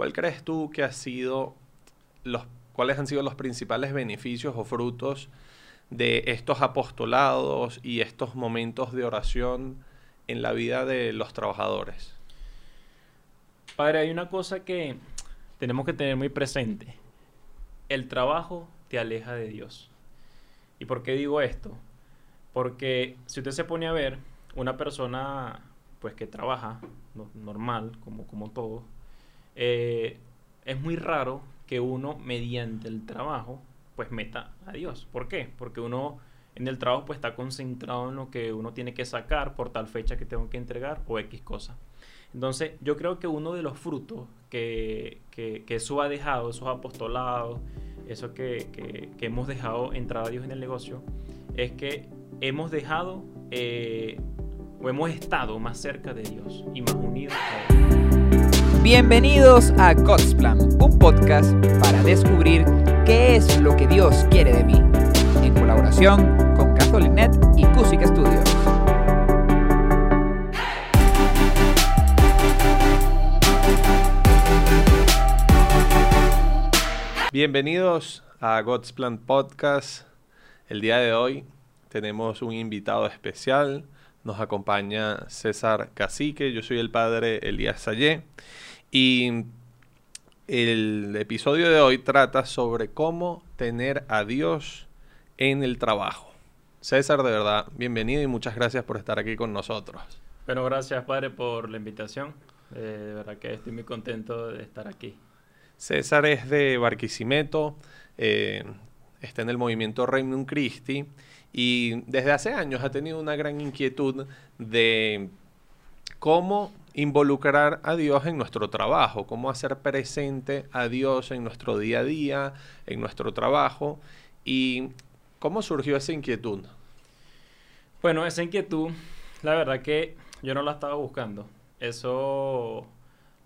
¿cuál crees tú que ha sido los, cuáles han sido los principales beneficios o frutos de estos apostolados y estos momentos de oración en la vida de los trabajadores? Padre, hay una cosa que tenemos que tener muy presente. El trabajo te aleja de Dios. ¿Y por qué digo esto? Porque si usted se pone a ver una persona pues que trabaja normal, como, como todo, eh, es muy raro que uno mediante el trabajo pues meta a Dios. ¿Por qué? Porque uno en el trabajo pues está concentrado en lo que uno tiene que sacar por tal fecha que tengo que entregar o X cosa. Entonces yo creo que uno de los frutos que, que, que eso ha dejado, esos apostolados, eso que, que, hemos dejado entrar a Dios en el negocio, es que hemos dejado eh, o hemos estado más cerca de Dios y más unidos a Él. Bienvenidos a God's Plan, un podcast para descubrir qué es lo que Dios quiere de mí, en colaboración con Catholic.net y Cusic Studios. Bienvenidos a God's Plan Podcast. El día de hoy tenemos un invitado especial. Nos acompaña César Cacique. Yo soy el padre Elías Sayé. Y el episodio de hoy trata sobre cómo tener a Dios en el trabajo. César, de verdad, bienvenido y muchas gracias por estar aquí con nosotros. Bueno, gracias, padre, por la invitación. Eh, de verdad que estoy muy contento de estar aquí. César es de Barquisimeto, eh, está en el movimiento Regnum Christi y desde hace años ha tenido una gran inquietud de cómo involucrar a Dios en nuestro trabajo, cómo hacer presente a Dios en nuestro día a día, en nuestro trabajo y cómo surgió esa inquietud. Bueno, esa inquietud, la verdad que yo no la estaba buscando. Eso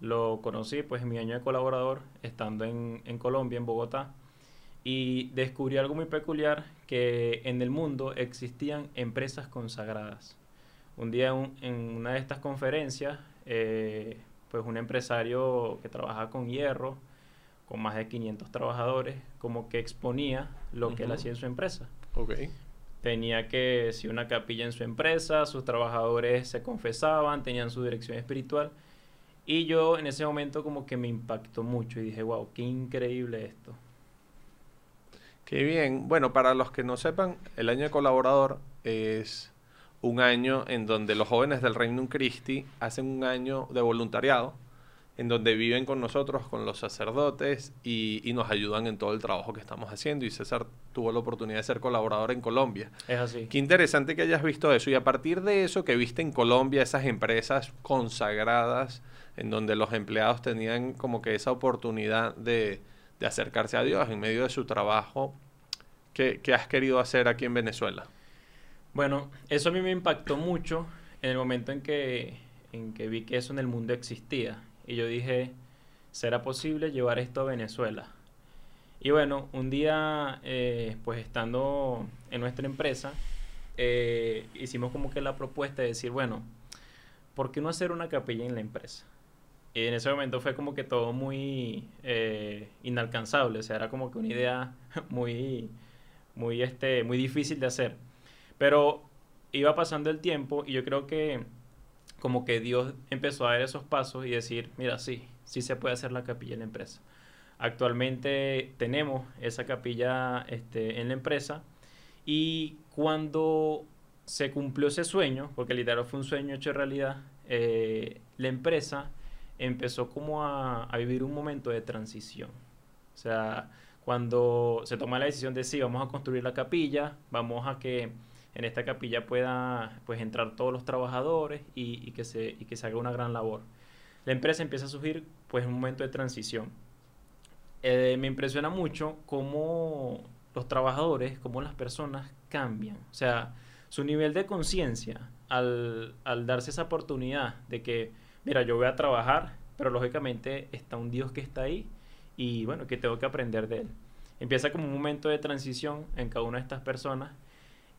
lo conocí pues en mi año de colaborador, estando en, en Colombia, en Bogotá, y descubrí algo muy peculiar, que en el mundo existían empresas consagradas. Un día en una de estas conferencias, eh, pues un empresario que trabaja con hierro, con más de 500 trabajadores, como que exponía lo que él hacía en su empresa. Okay. Tenía que, si una capilla en su empresa, sus trabajadores se confesaban, tenían su dirección espiritual y yo en ese momento como que me impactó mucho y dije, wow, qué increíble esto. Qué bien. Bueno, para los que no sepan, el año de colaborador es un año en donde los jóvenes del Reino Christi hacen un año de voluntariado, en donde viven con nosotros, con los sacerdotes, y, y, nos ayudan en todo el trabajo que estamos haciendo. Y César tuvo la oportunidad de ser colaborador en Colombia. Es así. Qué interesante que hayas visto eso. Y a partir de eso que viste en Colombia, esas empresas consagradas, en donde los empleados tenían como que esa oportunidad de, de acercarse a Dios en medio de su trabajo. ¿Qué, ¿Qué, has querido hacer aquí en Venezuela? Bueno, eso a mí me impactó mucho en el momento en que, en que vi que eso en el mundo existía. Y yo dije, ¿será posible llevar esto a Venezuela? Y bueno, un día, eh, pues estando en nuestra empresa, eh, hicimos como que la propuesta de decir, bueno, ¿por qué no hacer una capilla en la empresa? Y en ese momento fue como que todo muy eh, inalcanzable, o sea, era como que una idea muy, muy, este, muy difícil de hacer. Pero iba pasando el tiempo y yo creo que como que Dios empezó a dar esos pasos y decir, mira, sí, sí se puede hacer la capilla en la empresa. Actualmente tenemos esa capilla este, en la empresa y cuando se cumplió ese sueño, porque literal fue un sueño hecho realidad, eh, la empresa empezó como a, a, vivir un momento de transición. O sea, cuando se toma la decisión de sí, vamos a construir la capilla, vamos a que en esta capilla pueda pues entrar todos los trabajadores y, que, se, y que se haga una gran labor. La empresa empieza a surgir pues un momento de transición. Eh, me impresiona mucho cómo los trabajadores, cómo las personas cambian. O sea, su nivel de conciencia al, al darse esa oportunidad de que mira, yo voy a trabajar, pero lógicamente está un Dios que está ahí y bueno, que tengo que aprender de él. Empieza como un momento de transición en cada una de estas personas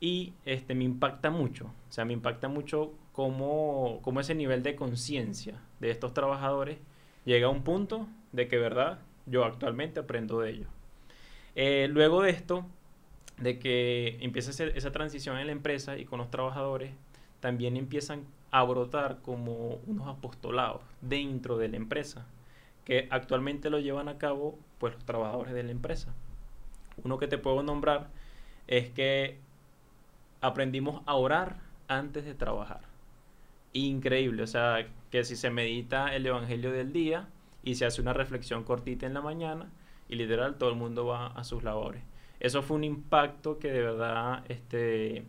y este, me impacta mucho, o sea, me impacta mucho cómo, cómo ese nivel de conciencia de estos trabajadores llega a un punto de que, ¿verdad? Yo actualmente aprendo de ellos. Eh, luego de esto, de que empieza esa transición en la empresa y con los trabajadores, también empiezan a brotar como unos apostolados dentro de la empresa, que actualmente lo llevan a cabo pues los trabajadores de la empresa. Uno que te puedo nombrar es que aprendimos a orar antes de trabajar. Increíble, o sea, que si se medita el Evangelio del día y se hace una reflexión cortita en la mañana y literal todo el mundo va a sus labores. Eso fue un impacto que de verdad este,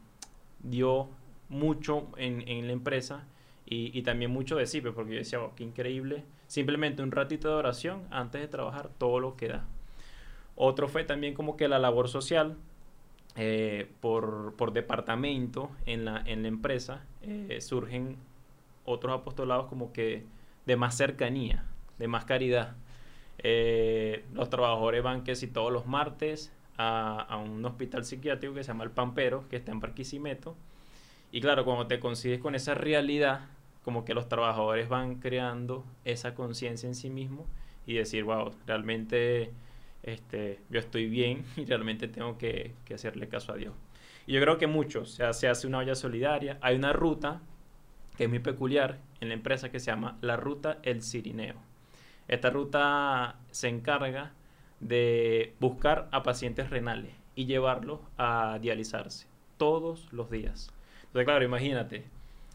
dio mucho en, en la empresa y, y, también mucho de sí, pues, porque yo decía, oh, qué increíble, simplemente un ratito de oración antes de trabajar, todo lo que da. Otro fue también como que la labor social, eh, por, departamento en la, en la empresa, eh, surgen otros apostolados como que de más cercanía, de más caridad. Eh, los trabajadores van que si todos los martes a, a, un hospital psiquiátrico que se llama El Pampero, que está en Barquisimeto. Y claro, cuando te consigues con esa realidad, como que los trabajadores van creando esa conciencia en sí mismos y decir, wow, realmente este, yo estoy bien y realmente tengo que, hacerle caso a Dios. Y yo creo que muchos, se hace una olla solidaria, hay una ruta que es muy peculiar en la empresa que se llama la ruta El Cirineo. Esta ruta se encarga de buscar a pacientes renales y llevarlos a dializarse todos los días. Entonces, claro, imagínate,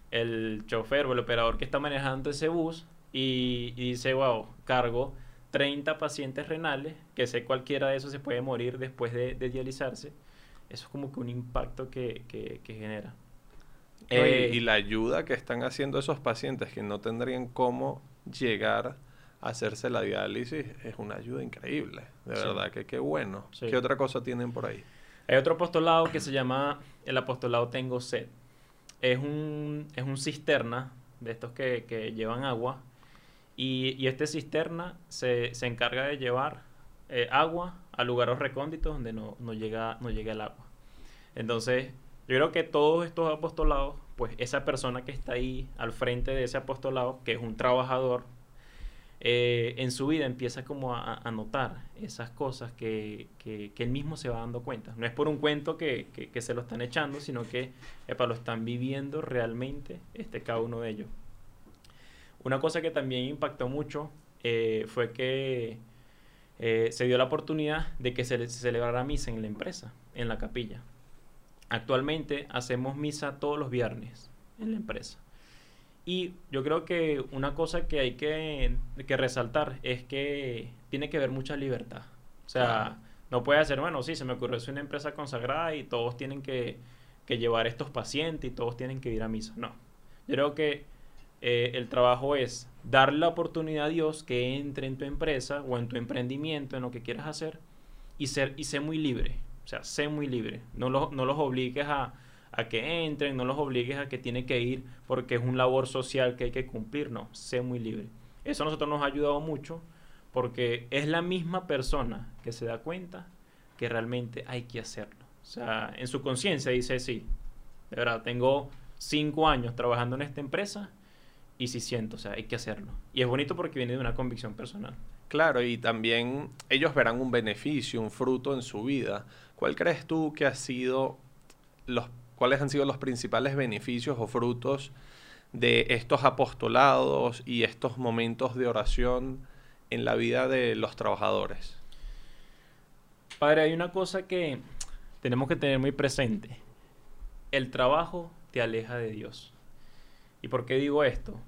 el chofer o el operador que está manejando ese bus y, y dice, wow, cargo 30 pacientes renales, que sé cualquiera de esos se puede morir después de, de dializarse. Eso es como que un impacto que, que, que genera. Eh, y, y, la ayuda que están haciendo esos pacientes que no tendrían cómo llegar a hacerse la diálisis es una ayuda increíble. De sí. verdad que qué bueno. Sí. ¿Qué otra cosa tienen por ahí? Hay otro apostolado que se llama el apostolado Tengo Sed. Es un, es un cisterna de estos que, que llevan agua y, y este cisterna se, se, encarga de llevar eh, agua a lugares recónditos donde no, no, llega, no llega el agua. Entonces, yo creo que todos estos apostolados, pues esa persona que está ahí al frente de ese apostolado, que es un trabajador, eh, en su vida empieza como a, notar esas cosas que, que, que, él mismo se va dando cuenta. No es por un cuento que, que se lo están echando, sino que epa, lo están viviendo realmente este, cada uno de ellos. Una cosa que también impactó mucho eh, fue que eh, se dio la oportunidad de que se, se celebrara misa en la empresa, en la capilla. Actualmente hacemos misa todos los viernes en la empresa. Y yo creo que una cosa que hay que, que resaltar es que tiene que haber mucha libertad. O sea, claro. no puede ser, bueno, sí, se me ocurrió, es una empresa consagrada y todos tienen que, que llevar estos pacientes y todos tienen que ir a misa. No. Yo creo que eh, el trabajo es darle la oportunidad a Dios que entre en tu empresa o en tu emprendimiento, en lo que quieras hacer, y ser y sé muy libre. O sea, sé muy libre. No, lo, no los obligues a, a, que entren, no los obligues a que tienen que ir porque es un labor social que hay que cumplir. No, sé muy libre. Eso a nosotros nos ha ayudado mucho porque es la misma persona que se da cuenta que realmente hay que hacerlo. O sea, en su conciencia dice, sí, de verdad, tengo cinco años trabajando en esta empresa y sí siento, o sea, hay que hacerlo. Y es bonito porque viene de una convicción personal. Claro, y también ellos verán un beneficio, un fruto en su vida. ¿Cuál crees tú que ha sido los cuáles han sido los principales beneficios o frutos de estos apostolados y estos momentos de oración en la vida de los trabajadores? Padre, hay una cosa que tenemos que tener muy presente. El trabajo te aleja de Dios. ¿Y por qué digo esto?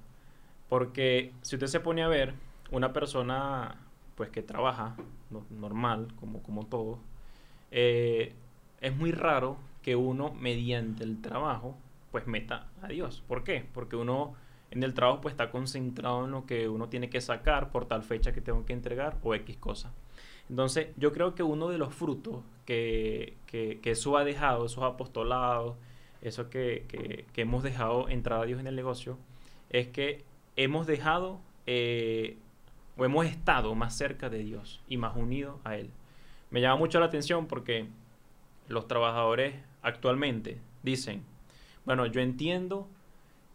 Porque si usted se pone a ver una persona pues que trabaja no, normal, como, como todo, eh, es muy raro que uno mediante el trabajo pues meta a Dios. ¿Por qué? Porque uno en el trabajo pues está concentrado en lo que uno tiene que sacar por tal fecha que tengo que entregar o X cosa. Entonces yo creo que uno de los frutos que, que, que eso ha dejado, esos apostolados, eso que, que, que hemos dejado entrar a Dios en el negocio, es que hemos dejado eh, o hemos estado más cerca de Dios y más unidos a Él. Me llama mucho la atención porque los trabajadores actualmente dicen, bueno, yo entiendo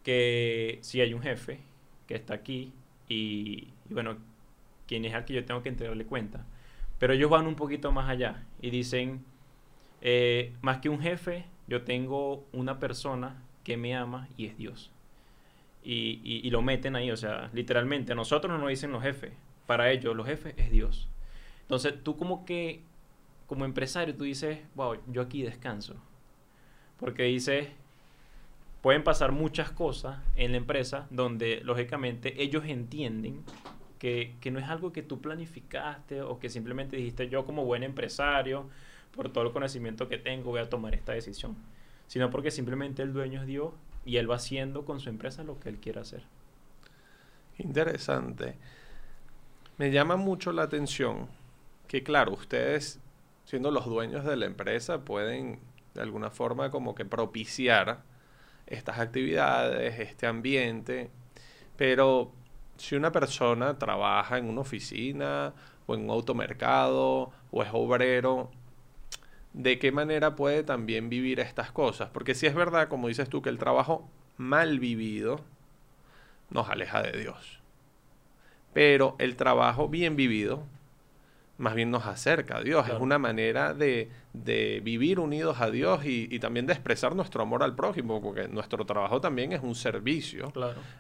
que si hay un jefe que está aquí y, bueno, quien es al que yo tengo que entregarle cuenta. Pero ellos van un poquito más allá y dicen, eh, más que un jefe, yo tengo una persona que me ama y es Dios. Y, lo meten ahí, o sea, literalmente, a nosotros no nos dicen los jefes, para ellos los jefes es Dios. Entonces tú como que, como empresario, tú dices, wow, yo aquí descanso. Porque dices, pueden pasar muchas cosas en la empresa donde lógicamente ellos entienden que, que, no es algo que tú planificaste o que simplemente dijiste yo como buen empresario, por todo el conocimiento que tengo, voy a tomar esta decisión, sino porque simplemente el dueño es Dios y él va haciendo con su empresa lo que él quiera hacer. Interesante. Me llama mucho la atención que, claro, ustedes, siendo los dueños de la empresa, pueden de alguna forma como que propiciar estas actividades, este ambiente, pero si una persona trabaja en una oficina o en un automercado o es obrero, ¿de qué manera puede también vivir estas cosas? Porque si es verdad, como dices tú, que el trabajo mal vivido nos aleja de Dios. Pero el trabajo bien vivido más bien nos acerca a Dios. Es una manera de, vivir unidos a Dios y, también de expresar nuestro amor al prójimo, porque nuestro trabajo también es un servicio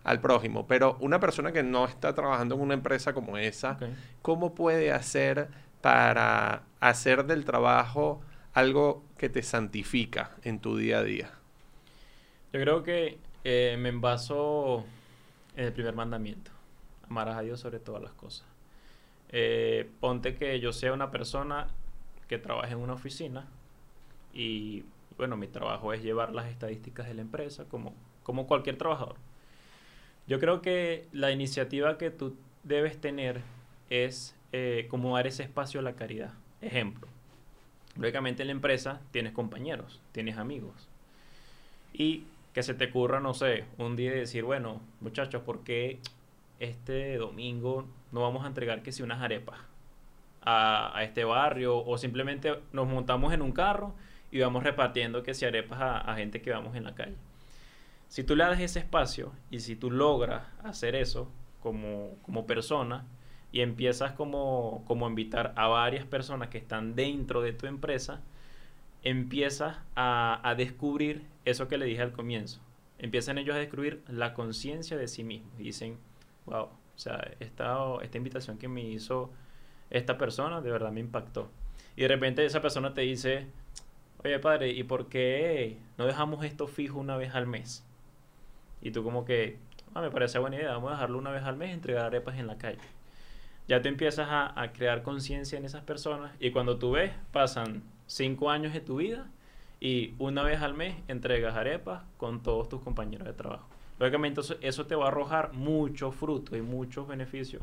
al prójimo. Pero una persona que no está trabajando en una empresa como esa, ¿cómo puede hacer para hacer del trabajo algo que te santifica en tu día a día? Yo creo que eh, me envaso en el primer mandamiento. Amarás a Dios sobre todas las cosas. Eh, ponte que yo sea una persona que trabaje en una oficina y bueno, mi trabajo es llevar las estadísticas de la empresa como, como cualquier trabajador. Yo creo que la iniciativa que tú debes tener es eh, como dar ese espacio a la caridad. Ejemplo, lógicamente en la empresa tienes compañeros, tienes amigos. Y que se te ocurra, no sé, un día decir, bueno, muchachos, ¿por qué este domingo no vamos a entregar que si unas arepas a, este barrio o simplemente nos montamos en un carro y vamos repartiendo que si arepas a, gente que vamos en la calle. Si tú le das ese espacio y si tú logras hacer eso como, como persona y empiezas como, como a invitar a varias personas que están dentro de tu empresa, empiezas a, a descubrir eso que le dije al comienzo. Empiezan ellos a descubrir la conciencia de sí mismos. Y dicen, wow, o sea, esta, esta invitación que me hizo esta persona de verdad me impactó. Y de repente esa persona te dice, oye padre, ¿y por qué no dejamos esto fijo una vez al mes? Y tú como que, ah, me parece buena idea, vamos a dejarlo una vez al mes, entregar arepas en la calle. Ya te empiezas a, a crear conciencia en esas personas y cuando tú ves, pasan cinco años de tu vida y una vez al mes entregas arepas con todos tus compañeros de trabajo. Lógicamente eso, te va a arrojar muchos frutos y muchos beneficios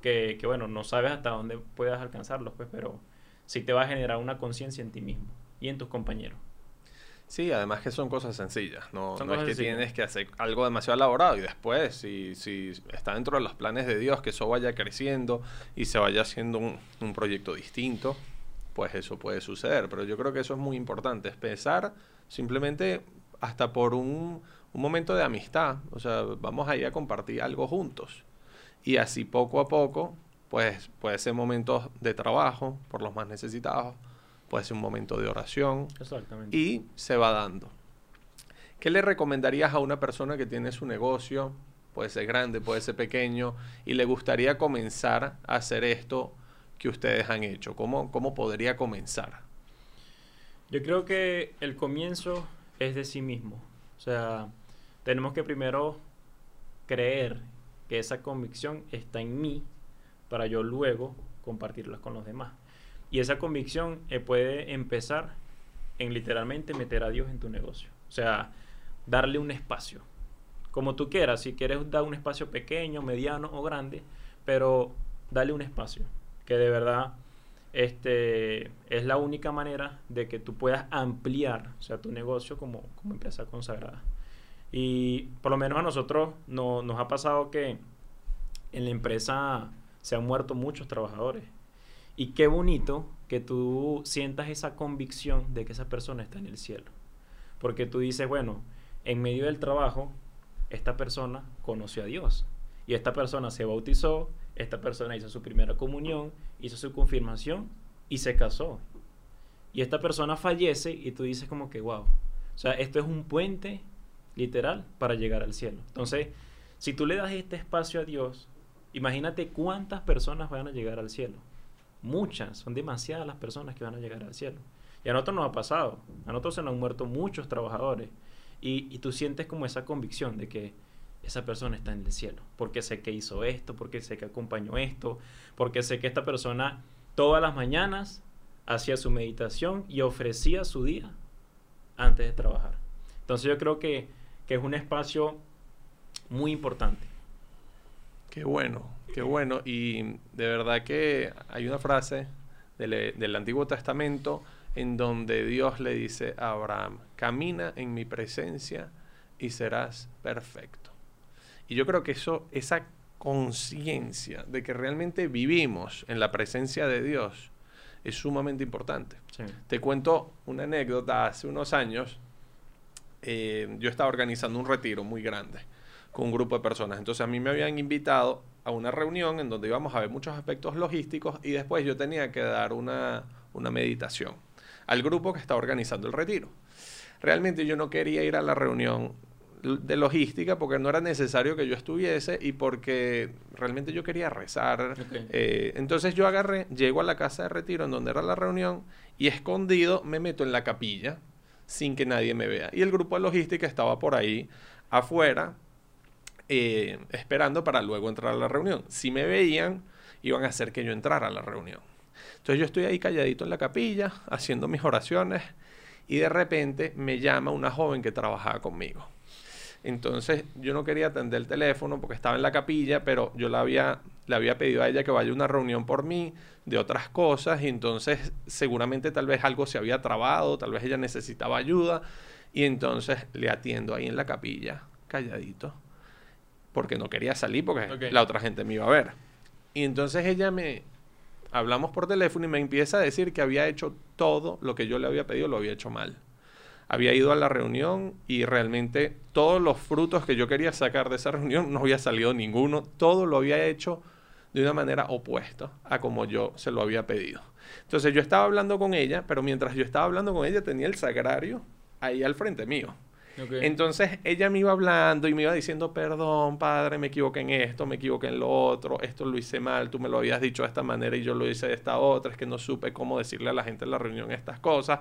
que, que, bueno, no sabes hasta dónde puedas alcanzarlos, pues, pero sí te va a generar una conciencia en ti mismo y en tus compañeros. Sí, además que son cosas sencillas, no, no es que tienes que hacer algo demasiado elaborado y después, si, si está dentro de los planes de Dios, que eso vaya creciendo y se vaya haciendo un, un proyecto distinto, pues eso puede suceder. Pero yo creo que eso es muy importante, es pensar simplemente hasta por un, un momento de amistad, o sea, vamos ahí a compartir algo juntos. Y así poco a poco, pues puede ser momentos de trabajo por los más necesitados, puede ser un momento de oración. Exactamente. Y se va dando. ¿Qué le recomendarías a una persona que tiene su negocio? Puede ser grande, puede ser pequeño, y le gustaría comenzar a hacer esto que ustedes han hecho. ¿Cómo, cómo podría comenzar? Yo creo que el comienzo es de sí mismo. O sea, tenemos que primero creer que esa convicción está en mí para yo luego compartirla con los demás. Y esa convicción eh, puede empezar en literalmente meter a Dios en tu negocio. O sea, darle un espacio. Como tú quieras, si quieres dar un espacio pequeño, mediano o grande, pero dale un espacio. Que de verdad este, es la única manera de que tú puedas ampliar o sea, tu negocio como, como empresa consagrada. Y por lo menos a nosotros no, nos ha pasado que en la empresa se han muerto muchos trabajadores. Y qué bonito que tú sientas esa convicción de que esa persona está en el cielo. Porque tú dices, bueno, en medio del trabajo, esta persona conoció a Dios. Y esta persona se bautizó, esta persona hizo su primera comunión, hizo su confirmación y se casó. Y esta persona fallece y tú dices como que, wow, o sea, esto es un puente literal para llegar al cielo. Entonces, si tú le das este espacio a Dios, imagínate cuántas personas van a llegar al cielo. Muchas, son demasiadas las personas que van a llegar al cielo. Y a nosotros nos ha pasado, a nosotros se nos han muerto muchos trabajadores. Y, y tú sientes como esa convicción de que esa persona está en el cielo, porque sé que hizo esto, porque sé que acompañó esto, porque sé que esta persona todas las mañanas hacía su meditación y ofrecía su día antes de trabajar. Entonces yo creo que, que es un espacio muy importante. Qué bueno, qué bueno. Y de verdad que hay una frase del, del, Antiguo Testamento en donde Dios le dice a Abraham, camina en mi presencia y serás perfecto. Y yo creo que eso, esa conciencia de que realmente vivimos en la presencia de Dios es sumamente importante. Sí. Te cuento una anécdota. Hace unos años eh, yo estaba organizando un retiro muy grande con un grupo de personas. Entonces a mí me habían invitado a una reunión en donde íbamos a ver muchos aspectos logísticos y después yo tenía que dar una, una meditación al grupo que estaba organizando el retiro. Realmente yo no quería ir a la reunión de logística porque no era necesario que yo estuviese y porque realmente yo quería rezar. Okay. Eh, entonces yo agarré, llego a la casa de retiro en donde era la reunión y escondido me meto en la capilla sin que nadie me vea. Y el grupo de logística estaba por ahí afuera eh, esperando para luego entrar a la reunión. Si me veían, iban a hacer que yo entrara a la reunión. Entonces yo estoy ahí calladito en la capilla, haciendo mis oraciones, y de repente me llama una joven que trabajaba conmigo. Entonces yo no quería atender el teléfono porque estaba en la capilla, pero yo le había, le había pedido a ella que vaya a una reunión por mí de otras cosas y entonces seguramente tal vez algo se había trabado, tal vez ella necesitaba ayuda y entonces le atiendo ahí en la capilla, calladito, porque no quería salir porque la otra gente me iba a ver. Y entonces ella me, hablamos por teléfono y me empieza a decir que había hecho todo lo que yo le había pedido, lo había hecho mal había ido a la reunión y realmente todos los frutos que yo quería sacar de esa reunión no había salido ninguno. Todo lo había hecho de una manera opuesta a como yo se lo había pedido. Entonces yo estaba hablando con ella, pero mientras yo estaba hablando con ella tenía el sagrario ahí al frente mío. Entonces ella me iba hablando y me iba diciendo, perdón, padre, me equivoqué en esto, me equivoqué en lo otro, esto lo hice mal, tú me lo habías dicho de esta manera y yo lo hice de esta otra, es que no supe cómo decirle a la gente en la reunión estas cosas.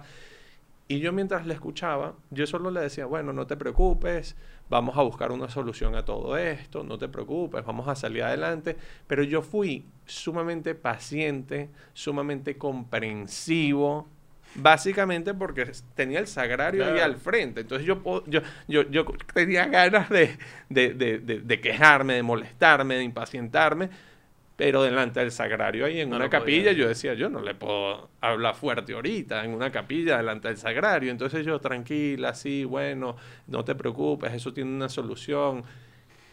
Y yo mientras le escuchaba, yo solo le decía, bueno, no te preocupes, vamos a buscar una solución a todo esto, no te preocupes, vamos a salir adelante. Pero yo fui sumamente paciente, sumamente comprensivo, básicamente porque tenía el sagrario ahí al frente. Entonces yo, yo, yo, yo tenía ganas de, de, de, de- quejarme, de molestarme, de impacientarme. Pero delante del sagrario ahí en No una capilla, podía. yo decía, yo no le puedo hablar fuerte ahorita en una capilla delante del sagrario. Entonces yo, tranquila, sí, bueno, no te preocupes, eso tiene una solución.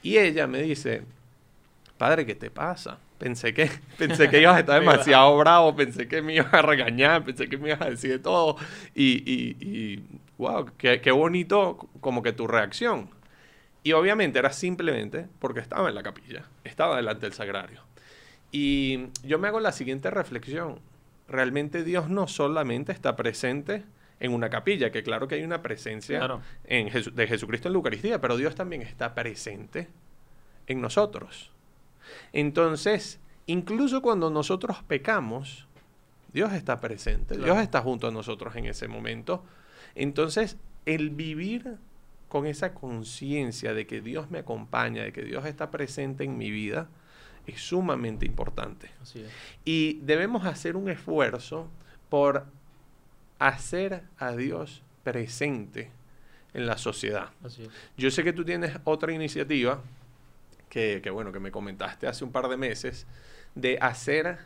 Y ella me dice, padre, ¿qué te pasa? Pensé que, pensé que ibas a estar demasiado bravo, pensé que me ibas a regañar, pensé que me ibas a decir de todo. Y, y, y wow, qué, qué bonito como que tu reacción. Y obviamente era simplemente porque estaba en la capilla, estaba delante del sagrario. Y yo me hago la siguiente reflexión. Realmente Dios no solamente está presente en una capilla, que claro que hay una presencia Claro. en Jesu- de Jesucristo en la Eucaristía, pero Dios también está presente en nosotros. Entonces, incluso cuando nosotros pecamos, Dios está presente, Claro. Dios está junto a nosotros en ese momento. Entonces, el vivir con esa conciencia de que Dios me acompaña, de que Dios está presente en mi vida, es sumamente importante. Así es. Y debemos hacer un esfuerzo por hacer a Dios presente en la sociedad. Así es. Yo sé que tú tienes otra iniciativa que, que, bueno, que me comentaste hace un par de meses, de hacer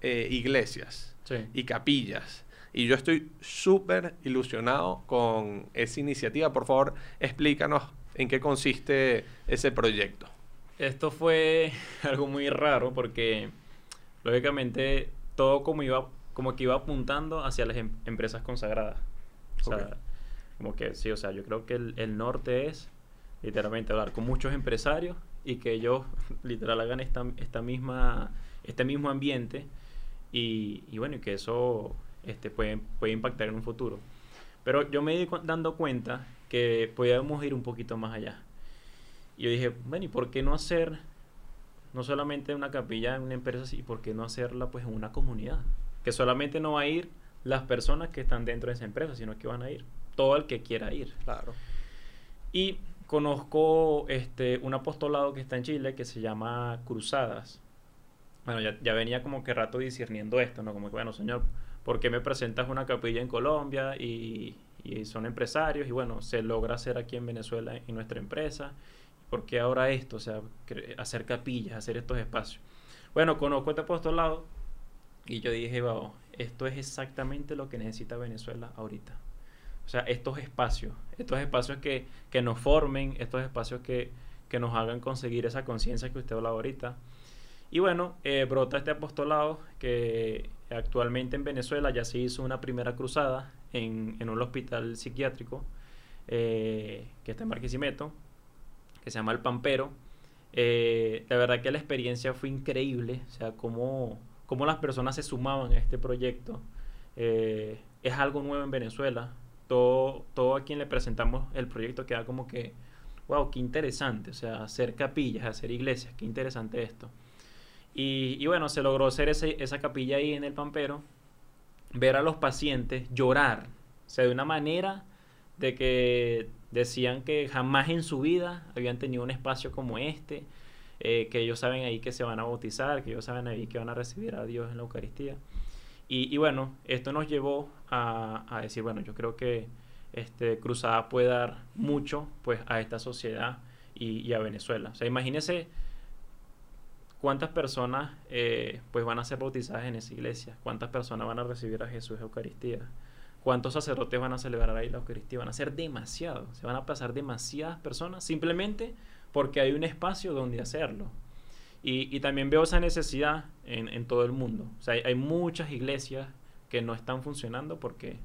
eh, iglesias Sí. y capillas. Y yo estoy súper ilusionado con esa iniciativa. Por favor, explícanos en qué consiste ese proyecto. Esto fue algo muy raro porque lógicamente todo como iba como que iba apuntando hacia las em- empresas consagradas. O sea, Ok. como que sí, o sea, yo creo que el, el norte es literalmente hablar con muchos empresarios y que ellos literal hagan esta, esta misma, este mismo ambiente y, y bueno, y que eso este, puede, puede impactar en un futuro. Pero yo me di dando cuenta que podíamos ir un poquito más allá. Y yo dije, bueno, ¿y por qué no hacer no solamente una capilla en una empresa, y por qué no hacerla pues en una comunidad? Que solamente no va a ir las personas que están dentro de esa empresa, sino que van a ir todo el que quiera ir. Claro. Y conozco este, un apostolado que está en Chile que se llama Cruzadas. Bueno, ya, venía como que rato discerniendo esto, ¿no? Como que, bueno, señor, ¿por qué me presentas una capilla en Colombia y, y son empresarios? Y bueno, se logra hacer aquí en Venezuela en nuestra empresa. ¿Por qué ahora esto? O sea, hacer capillas, hacer estos espacios. Bueno, conozco este apostolado y yo dije, wow, esto es exactamente lo que necesita Venezuela ahorita. O sea, estos espacios, estos espacios que, que nos formen, estos espacios que, que nos hagan conseguir esa conciencia que usted hablaba ahorita. Y bueno, eh, brota este apostolado que actualmente en Venezuela ya se hizo una primera cruzada en, en un hospital psiquiátrico eh, que está en Marquisimeto, que se llama El Pampero. Eh, la verdad que la experiencia fue increíble, o sea, cómo, cómo las personas se sumaban a este proyecto. es algo nuevo en Venezuela, todo, a quien le presentamos el proyecto queda como que, wow, qué interesante, o sea, hacer capillas, hacer iglesias, qué interesante esto. Y, bueno, se logró hacer esa capilla ahí en el Pampero, ver a los pacientes llorar, o sea, de una manera de que decían que jamás en su vida habían tenido un espacio como este, eh, que ellos saben ahí que se van a bautizar, que ellos saben ahí que van a recibir a Dios en la Eucaristía. Y, y bueno, esto nos llevó a, decir, bueno, yo creo que este, Cruzada puede dar mucho pues, a esta sociedad y, a Venezuela. O sea, imagínense cuántas personas eh, pues van a ser bautizadas en esa iglesia, cuántas personas van a recibir a Jesús en Eucaristía, cuántos sacerdotes van a celebrar ahí la Eucaristía, van a ser demasiados, se van a pasar demasiadas personas simplemente porque hay un espacio donde hacerlo. Y, también veo esa necesidad en, todo el mundo. O sea, hay, muchas iglesias que no están funcionando porque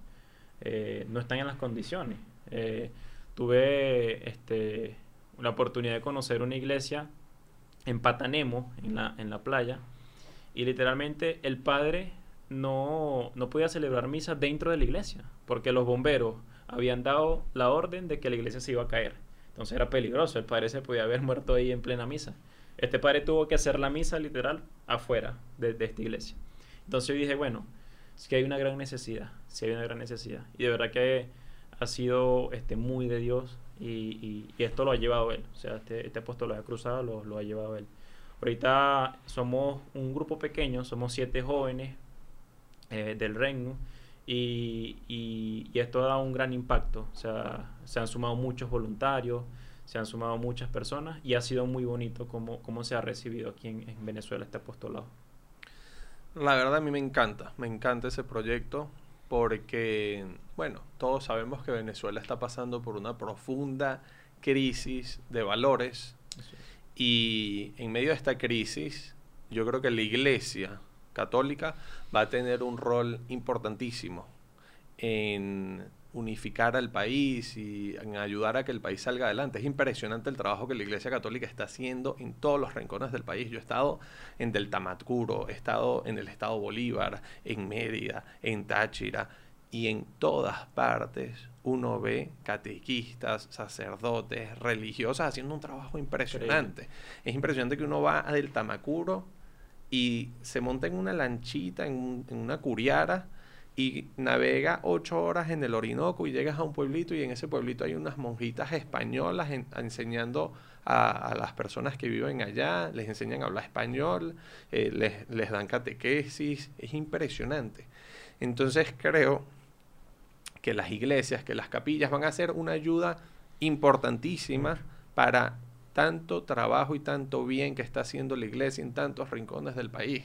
eh, no están en las condiciones. Eh, tuve este, la oportunidad de conocer una iglesia en Patanemo, en la, en la playa, y literalmente el padre no, no podía celebrar misa dentro de la iglesia, porque los bomberos habían dado la orden de que la iglesia se iba a caer. Entonces era peligroso, el padre se podía haber muerto ahí en plena misa. Este padre tuvo que hacer la misa literal afuera de, de esta iglesia. Entonces yo dije, bueno, es que hay una gran necesidad, sí hay una gran necesidad. Y de verdad que ha sido este, muy de Dios y, y, esto lo ha llevado él. O sea, este, este apostolado cruzado lo, lo ha llevado él. Ahorita somos un grupo pequeño, somos siete jóvenes eh, del reino y, y, esto ha dado un gran impacto. O sea, se han sumado muchos voluntarios, se han sumado muchas personas y ha sido muy bonito cómo, cómo se ha recibido aquí en Venezuela este apostolado. La verdad a mí me encanta, me encanta ese proyecto porque, bueno, todos sabemos que Venezuela está pasando por una profunda crisis de valores y en medio de esta crisis yo creo que la iglesia católica va a tener un rol importantísimo en unificar al país y en ayudar a que el país salga adelante. Es impresionante el trabajo que la Iglesia Católica está haciendo en todos los rincones del país. Yo he estado en Deltamatcuro, he estado en el estado Bolívar, en Mérida, en Táchira y en todas partes uno ve catequistas, sacerdotes, religiosas haciendo un trabajo impresionante. Increíble. Es impresionante que uno va a Deltamacuro y se monta en una lanchita, en una curiara, y navega ocho horas en el Orinoco y llegas a un pueblito y en ese pueblito hay unas monjitas españolas en, enseñando a, a, las personas que viven allá, les enseñan a hablar español, eh, les, les dan catequesis, es impresionante. Entonces creo que las iglesias, que las capillas van a ser una ayuda importantísima para tanto trabajo y tanto bien que está haciendo la iglesia en tantos rincones del país.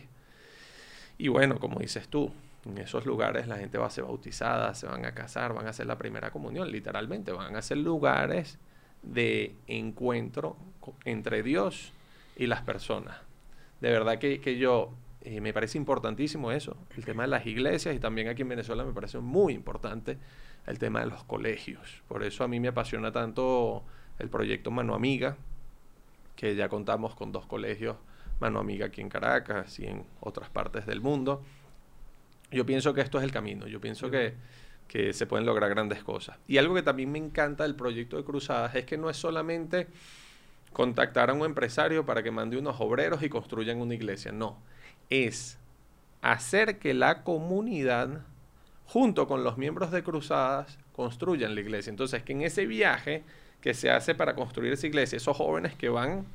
Y bueno, como dices tú, en esos lugares la gente va a ser bautizada, se van a casar, van a hacer la primera comunión, literalmente, van a ser lugares de encuentro entre Dios y las personas. De verdad que, que yo eh, me parece importantísimo eso, el tema de las iglesias y también aquí en Venezuela me parece muy importante el tema de los colegios. Por eso a mí me apasiona tanto el proyecto Mano Amiga que ya contamos con dos colegios mano amiga aquí en Caracas y en otras partes del mundo. Yo pienso que esto es el camino, yo pienso que, que se pueden lograr grandes cosas. Y algo que también me encanta del proyecto de Cruzadas es que no es solamente contactar a un empresario para que mande unos obreros y construyan una iglesia, no, es hacer que la comunidad, junto con los miembros de Cruzadas, construyan la iglesia. Entonces, que en ese viaje que se hace para construir esa iglesia, esos jóvenes que van,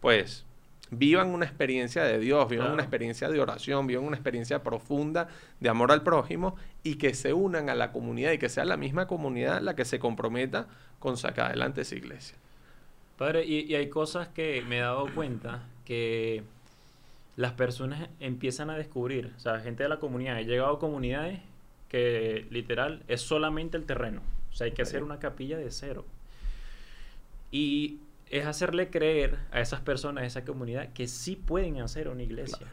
pues, vivan una experiencia de Dios, vivan una experiencia de oración, vivan una experiencia profunda de amor al prójimo y que se unan a la comunidad y que sea la misma comunidad la que se comprometa con sacar adelante esa iglesia. Padre, y, y hay cosas que me he dado cuenta que las personas empiezan a descubrir, o sea, gente de la comunidad, he llegado a comunidades que literal es solamente el terreno, o sea, hay que hacer una capilla de cero. Y es hacerle creer a esas personas, a esa comunidad, que sí pueden hacer una iglesia.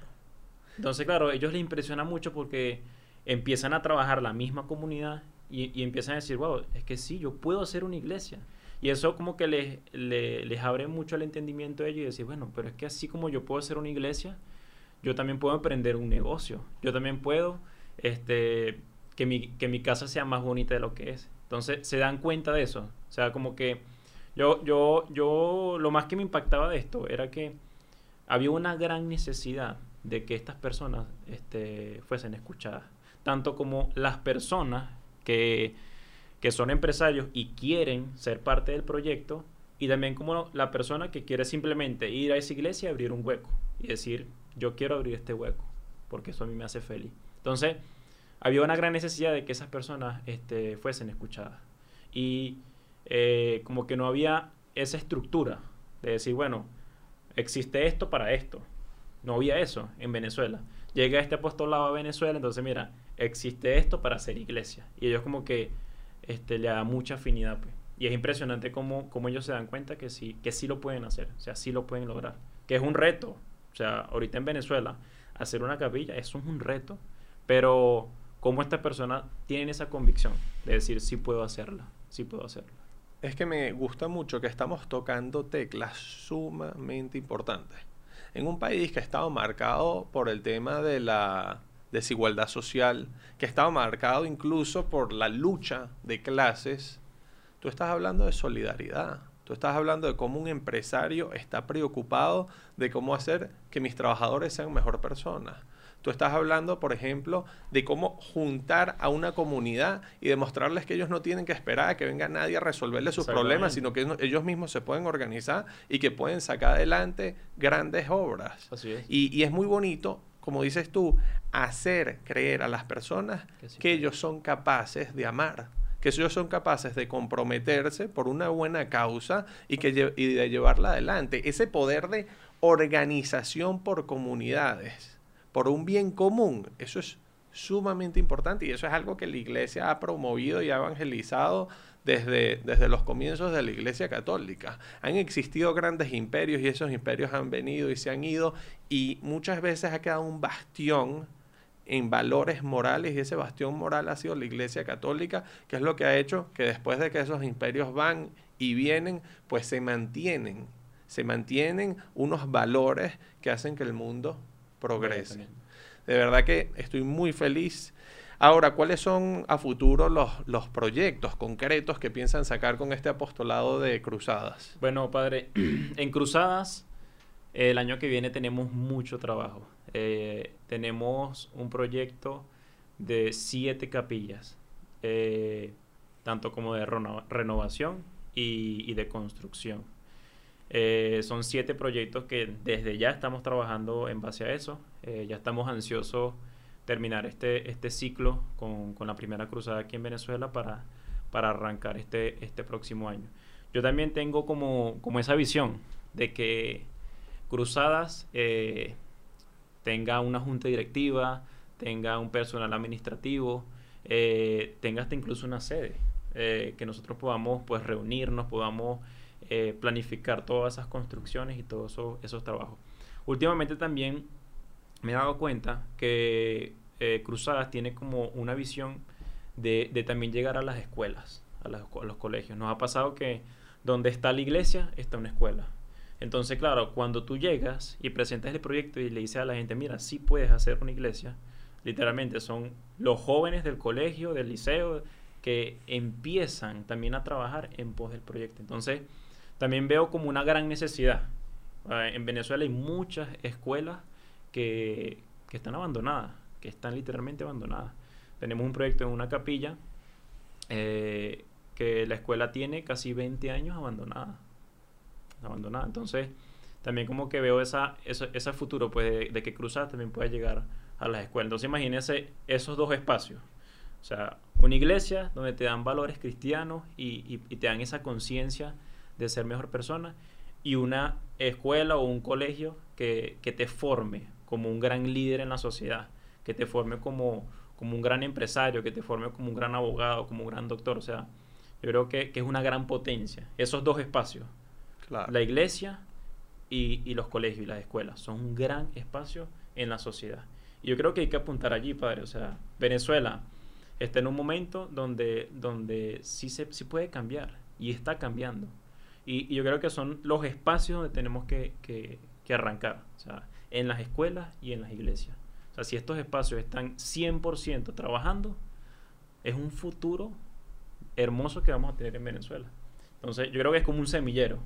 Entonces, claro, ellos les impresiona mucho porque empiezan a trabajar la misma comunidad y, empiezan a decir, wow, es que sí, yo puedo hacer una iglesia. Y eso como que les, les, abre mucho el entendimiento de ellos y decir, bueno, pero es que así como yo puedo hacer una iglesia, yo también puedo emprender un negocio. Yo también puedo este, que, mi, que mi casa sea más bonita de lo que es. Entonces se dan cuenta de eso. O sea, como que yo, yo, yo, lo más que me impactaba de esto era que había una gran necesidad de que estas personas este, fuesen escuchadas. Tanto como las personas que, que son empresarios y quieren ser parte del proyecto, y también como la persona que quiere simplemente ir a esa iglesia y abrir un hueco y decir, yo quiero abrir este hueco, porque eso a mí me hace feliz. Entonces, había una gran necesidad de que esas personas este, fuesen escuchadas. Y eh, como que no había esa estructura de decir, bueno, existe esto para esto. No había eso en Venezuela. Llega este apostolado a Venezuela, entonces mira, existe esto para hacer iglesia. Y ellos como que este, le da mucha afinidad. Pues. Y es impresionante cómo, cómo, ellos se dan cuenta que sí, que sí lo pueden hacer, o sea, sí lo pueden lograr. Que es un reto. O sea, ahorita en Venezuela, hacer una capilla, eso es un reto. Pero cómo estas personas tienen esa convicción de decir, sí puedo hacerla, sí puedo hacerla es que me gusta mucho que estamos tocando teclas sumamente importantes. En un país que ha estado marcado por el tema de la desigualdad social, que ha estado marcado incluso por la lucha de clases, tú estás hablando de solidaridad. Tú estás hablando de cómo un empresario está preocupado de cómo hacer que mis trabajadores sean mejor personas Tú estás hablando, por ejemplo, de cómo juntar a una comunidad y demostrarles que ellos no tienen que esperar a que venga nadie a resolverles sus problemas, sino que ellos mismos se pueden organizar y que pueden sacar adelante grandes obras. Y, es muy bonito, como dices tú, hacer creer a las personas que, ellos son capaces de amar que ellos son capaces de comprometerse por una buena causa y, que, y de llevarla adelante. Ese poder de organización por comunidades por un bien común. Eso es sumamente importante y eso es algo que la iglesia ha promovido y ha evangelizado desde, desde los comienzos de la iglesia católica. Han existido grandes imperios y esos imperios han venido y se han ido y muchas veces ha quedado un bastión en valores morales y ese bastión moral ha sido la iglesia católica, que es lo que ha hecho que después de que esos imperios van y vienen, pues se mantienen, se mantienen unos valores que hacen que el mundo progrese. De verdad que estoy muy feliz. Ahora, ¿cuáles son a futuro los, los proyectos concretos que piensan sacar con este apostolado de Cruzadas? Bueno, padre, en Cruzadas el año que viene tenemos mucho trabajo. Eh, tenemos un proyecto de siete capillas, eh, tanto como de renovación y, y de construcción. Eh, son siete proyectos que desde ya estamos trabajando en base a eso. Eh, ya estamos ansiosos terminar este, este ciclo con, con, la primera cruzada aquí en Venezuela para, para arrancar este, este próximo año. Yo también tengo como, como esa visión de que Cruzadas eh, tenga una junta directiva, tenga un personal administrativo, tenga hasta incluso una sede, que nosotros podamos pues reunirnos, podamos eh, planificar todas esas construcciones y todos esos, trabajos. Últimamente también me he dado cuenta que eh, Cruzadas tiene como una visión de, también llegar a las escuelas, a, los colegios. Nos ha pasado que donde está la iglesia está una escuela. Entonces, claro, cuando tú llegas y presentas el proyecto y le dices a la gente, mira, sí puedes hacer una iglesia, literalmente son los jóvenes del colegio, del liceo, que empiezan también a trabajar en pos del proyecto. Entonces, también veo como una gran necesidad. Ah, en Venezuela hay muchas escuelas que, que están abandonadas, que están literalmente abandonadas. Tenemos un proyecto en una capilla eh, que la escuela tiene casi 20 años abandonada. Abandonada. Entonces, también como que veo esa, ese futuro pues, de, que Cruzar también pueda llegar a las escuelas. Entonces, imagínense esos dos espacios. O sea, una iglesia donde te dan valores cristianos y, y te dan esa conciencia de ser mejor persona y una escuela o un colegio que, que, te forme como un gran líder en la sociedad, que te forme como, como un gran empresario, que te forme como un gran abogado, como un gran doctor. O sea, yo creo que, que es una gran potencia. Esos dos espacios, la iglesia y, y, los colegios y las escuelas, son un gran espacio en la sociedad. Y yo creo que hay que apuntar allí, padre. O sea, Venezuela está en un momento donde, donde sí, se, sí puede cambiar y está cambiando. Y, yo creo que son los espacios donde tenemos que, que, arrancar, o sea, en las escuelas y en las iglesias. O sea, si estos espacios están 100% trabajando, es un futuro hermoso que vamos a tener en Venezuela. Entonces, yo creo que es como un semillero.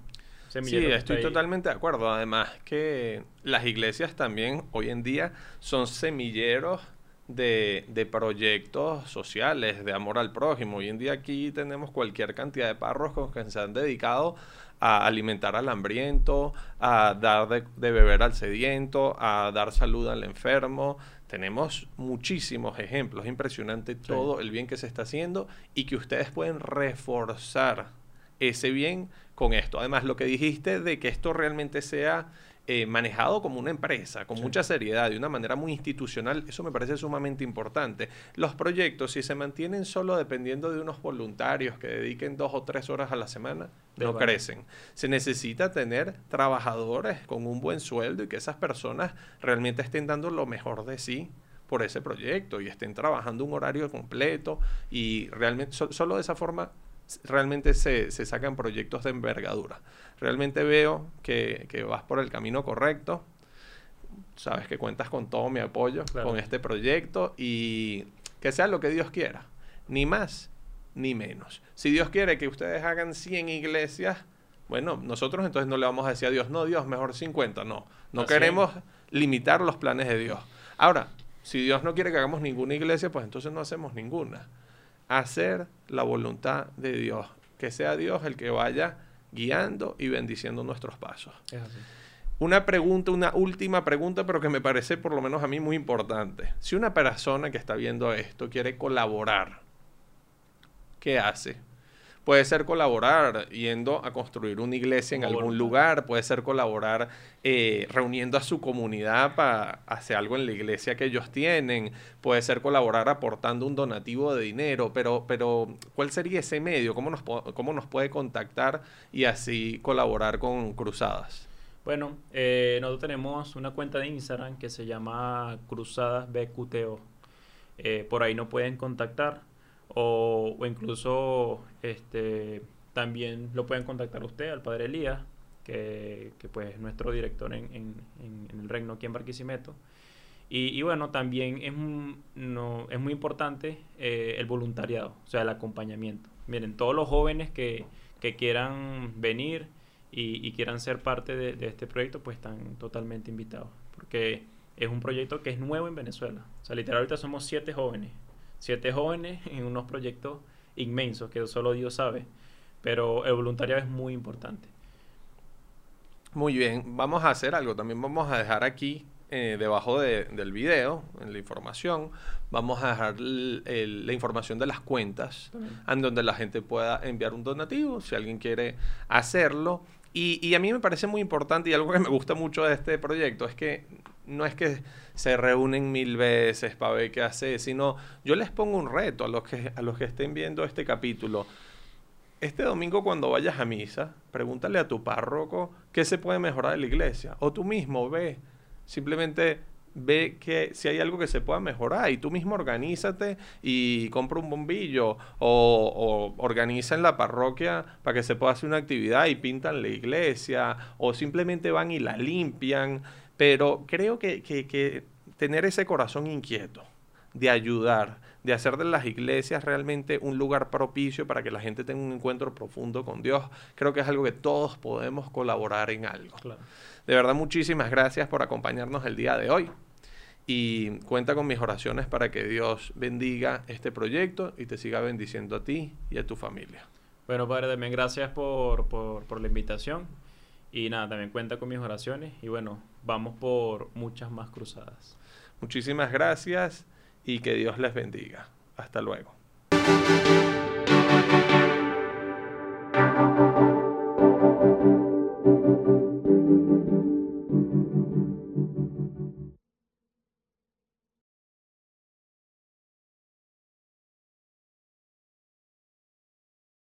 sí, estoy totalmente de acuerdo. Además que las iglesias también hoy en día son semilleros de, de, proyectos sociales, de amor al prójimo. Hoy en día aquí tenemos cualquier cantidad de párrocos que se han dedicado a alimentar al hambriento, a dar de, beber al sediento, a dar salud al enfermo. Tenemos muchísimos ejemplos, es impresionante todo el bien que se está haciendo y que ustedes pueden reforzar ese bien con esto. Además, lo que dijiste de que esto realmente sea eh, manejado como una empresa, con mucha seriedad, de una manera muy institucional, eso me parece sumamente importante. Los proyectos, si se mantienen solo dependiendo de unos voluntarios que dediquen dos o tres horas a la semana, no crecen. Se necesita tener trabajadores con un buen sueldo y que esas personas realmente estén dando lo mejor de sí por ese proyecto y estén trabajando un horario completo y realmente solo de esa forma realmente se, se, sacan proyectos de envergadura. Realmente veo que, vas por el camino correcto. Sabes que cuentas con todo mi apoyo con este proyecto y que sea lo que Dios quiera. Ni más ni menos. Si Dios quiere que ustedes hagan 100 iglesias, bueno, nosotros entonces no le vamos a decir a Dios, no, Dios, mejor 50. No, no queremos limitar los planes de Dios. Ahora, si Dios no quiere que hagamos ninguna iglesia, pues entonces no hacemos ninguna hacer la voluntad de Dios. Que sea Dios el que vaya guiando y bendiciendo nuestros pasos. Una pregunta, una última pregunta, pero que me parece por lo menos a mí muy importante. Si una persona que está viendo esto quiere colaborar, ¿qué hace? Puede ser colaborar yendo a construir una iglesia en algún lugar, puede ser colaborar eh, reuniendo a su comunidad para hacer algo en la iglesia que ellos tienen, puede ser colaborar aportando un donativo de dinero, pero, pero ¿cuál sería ese medio? ¿Cómo nos, cómo nos puede contactar y así colaborar con Cruzadas? Bueno, eh, nosotros tenemos una cuenta de Instagram que se llama Cruzadas BQTO. Eh, por ahí nos pueden contactar o, incluso este, también lo pueden contactar usted, al padre Elías, que, que pues es nuestro director en, en, el reino aquí en Barquisimeto. Y, y, bueno, también es, no, es muy importante eh, el voluntariado, o sea, el acompañamiento. Miren, todos los jóvenes que, que quieran venir y, quieran ser parte de, de, este proyecto, pues están totalmente invitados, porque es un proyecto que es nuevo en Venezuela. O sea, literal, ahorita somos siete jóvenes siete jóvenes en unos proyectos inmensos que solo Dios sabe. Pero el voluntariado es muy importante. Muy bien, vamos a hacer algo. También vamos a dejar aquí, eh, debajo del video, en la información, vamos a dejar la información de las cuentas, en donde la gente pueda enviar un donativo, si alguien quiere hacerlo. Y, a mí me parece muy importante y algo que me gusta mucho de este proyecto es que no es que se reúnen mil veces para ver qué hace, sino yo les pongo un reto a los que, a los que estén viendo este capítulo. Este domingo cuando vayas a misa, pregúntale a tu párroco qué se puede mejorar en la iglesia. O tú mismo ve, simplemente ve que si hay algo que se pueda mejorar y tú mismo organízate y compra un bombillo o, o organiza en la parroquia para que se pueda hacer una actividad y pintan la iglesia o simplemente van y la limpian. Pero creo que, que, que tener ese corazón inquieto de ayudar, de hacer de las iglesias realmente un lugar propicio para que la gente tenga un encuentro profundo con Dios, creo que es algo que todos podemos colaborar en algo. De verdad, muchísimas gracias por acompañarnos el día de hoy. Y cuenta con mis oraciones para que Dios bendiga este proyecto y te siga bendiciendo a ti y a tu familia. Bueno, Padre, también gracias por, por, por la invitación. Y nada, también cuenta con mis oraciones. Y bueno, vamos por muchas más cruzadas. Muchísimas gracias y que Dios les bendiga. Hasta luego.